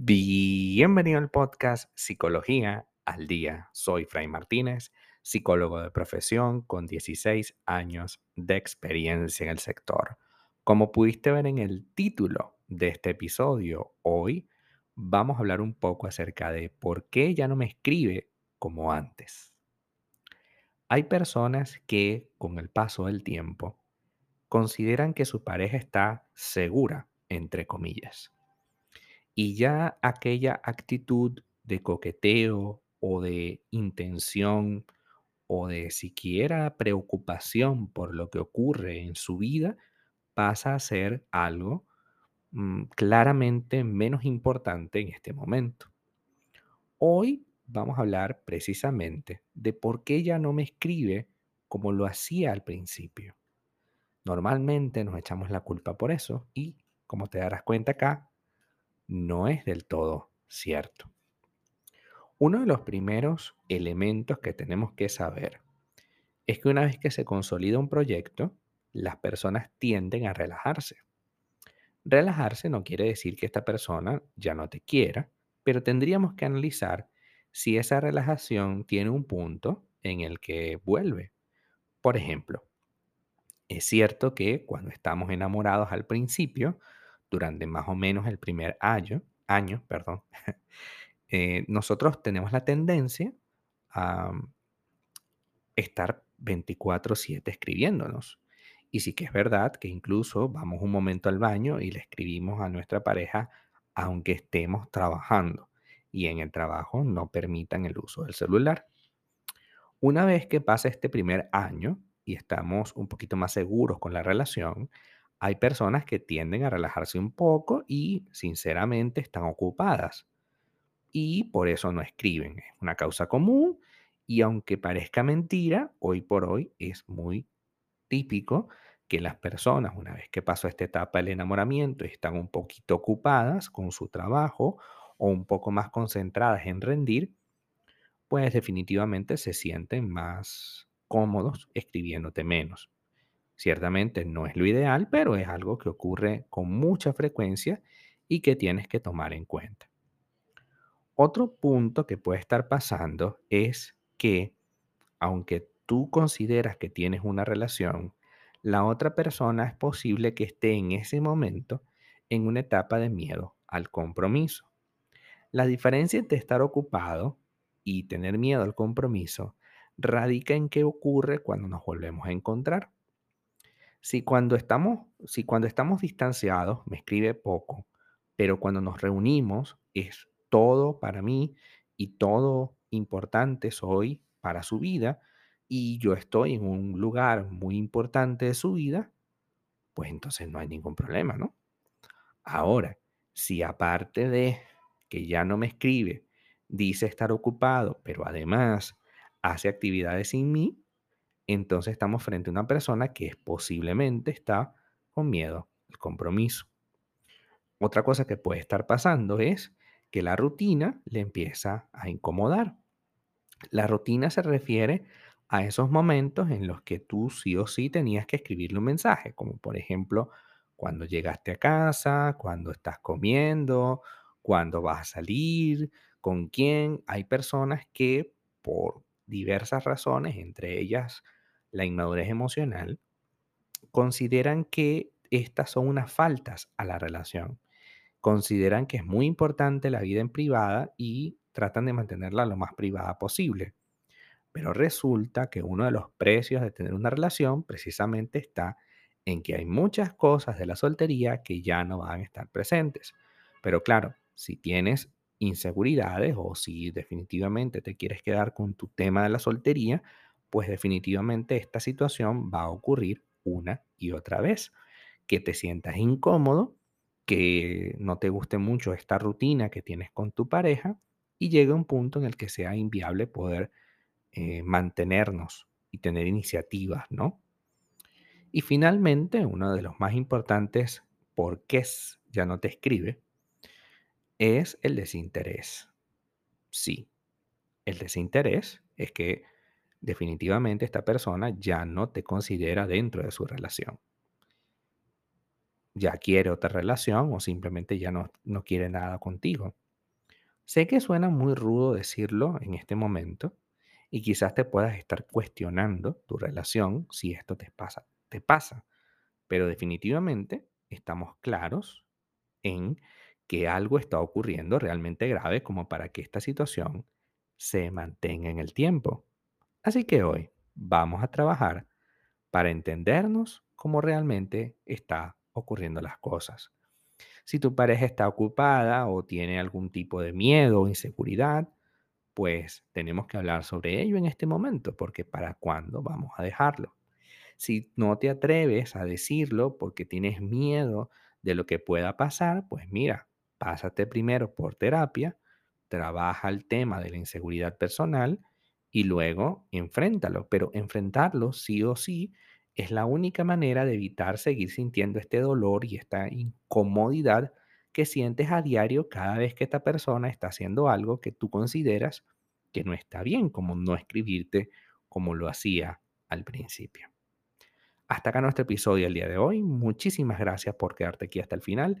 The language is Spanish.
Bienvenido al podcast Psicología al Día. Soy Fray Martínez, psicólogo de profesión con 16 años de experiencia en el sector. Como pudiste ver en el título de este episodio, hoy vamos a hablar un poco acerca de por qué ya no me escribe como antes. Hay personas que con el paso del tiempo consideran que su pareja está segura, entre comillas y ya aquella actitud de coqueteo o de intención o de siquiera preocupación por lo que ocurre en su vida pasa a ser algo mm, claramente menos importante en este momento. Hoy vamos a hablar precisamente de por qué ya no me escribe como lo hacía al principio. Normalmente nos echamos la culpa por eso y, como te darás cuenta acá, no es del todo cierto. Uno de los primeros elementos que tenemos que saber es que una vez que se consolida un proyecto, las personas tienden a relajarse. Relajarse no quiere decir que esta persona ya no te quiera, pero tendríamos que analizar si esa relajación tiene un punto en el que vuelve. Por ejemplo, es cierto que cuando estamos enamorados al principio, durante más o menos el primer año, perdón, eh, nosotros tenemos la tendencia a estar 24/7 escribiéndonos. Y sí que es verdad que incluso vamos un momento al baño y le escribimos a nuestra pareja aunque estemos trabajando y en el trabajo no permitan el uso del celular. Una vez que pasa este primer año y estamos un poquito más seguros con la relación, hay personas que tienden a relajarse un poco y sinceramente están ocupadas y por eso no escriben. Es una causa común y aunque parezca mentira, hoy por hoy es muy típico que las personas, una vez que pasó esta etapa del enamoramiento, están un poquito ocupadas con su trabajo o un poco más concentradas en rendir, pues definitivamente se sienten más cómodos escribiéndote menos. Ciertamente no es lo ideal, pero es algo que ocurre con mucha frecuencia y que tienes que tomar en cuenta. Otro punto que puede estar pasando es que aunque tú consideras que tienes una relación, la otra persona es posible que esté en ese momento en una etapa de miedo al compromiso. La diferencia entre estar ocupado y tener miedo al compromiso radica en qué ocurre cuando nos volvemos a encontrar. Si cuando estamos, si cuando estamos distanciados me escribe poco, pero cuando nos reunimos es todo para mí y todo importante soy para su vida y yo estoy en un lugar muy importante de su vida, pues entonces no hay ningún problema, ¿no? Ahora, si aparte de que ya no me escribe, dice estar ocupado, pero además hace actividades sin mí, entonces estamos frente a una persona que posiblemente está con miedo al compromiso. Otra cosa que puede estar pasando es que la rutina le empieza a incomodar. La rutina se refiere a esos momentos en los que tú sí o sí tenías que escribirle un mensaje, como por ejemplo cuando llegaste a casa, cuando estás comiendo, cuando vas a salir, con quién. Hay personas que por diversas razones, entre ellas la inmadurez emocional, consideran que estas son unas faltas a la relación. Consideran que es muy importante la vida en privada y tratan de mantenerla lo más privada posible. Pero resulta que uno de los precios de tener una relación precisamente está en que hay muchas cosas de la soltería que ya no van a estar presentes. Pero claro, si tienes inseguridades o si definitivamente te quieres quedar con tu tema de la soltería, pues definitivamente esta situación va a ocurrir una y otra vez. Que te sientas incómodo, que no te guste mucho esta rutina que tienes con tu pareja y llegue un punto en el que sea inviable poder eh, mantenernos y tener iniciativas, ¿no? Y finalmente, uno de los más importantes por qué ya no te escribe es el desinterés. Sí, el desinterés es que definitivamente esta persona ya no te considera dentro de su relación. Ya quiere otra relación o simplemente ya no, no quiere nada contigo. Sé que suena muy rudo decirlo en este momento y quizás te puedas estar cuestionando tu relación si esto te pasa. Te pasa, pero definitivamente estamos claros en que algo está ocurriendo realmente grave como para que esta situación se mantenga en el tiempo. Así que hoy vamos a trabajar para entendernos cómo realmente está ocurriendo las cosas. Si tu pareja está ocupada o tiene algún tipo de miedo o inseguridad, pues tenemos que hablar sobre ello en este momento, porque ¿para cuándo vamos a dejarlo? Si no te atreves a decirlo porque tienes miedo de lo que pueda pasar, pues mira, pásate primero por terapia, trabaja el tema de la inseguridad personal y luego enfréntalo. Pero enfrentarlo sí o sí es la única manera de evitar seguir sintiendo este dolor y esta incomodidad que sientes a diario cada vez que esta persona está haciendo algo que tú consideras que no está bien, como no escribirte como lo hacía al principio. Hasta acá nuestro episodio el día de hoy. Muchísimas gracias por quedarte aquí hasta el final.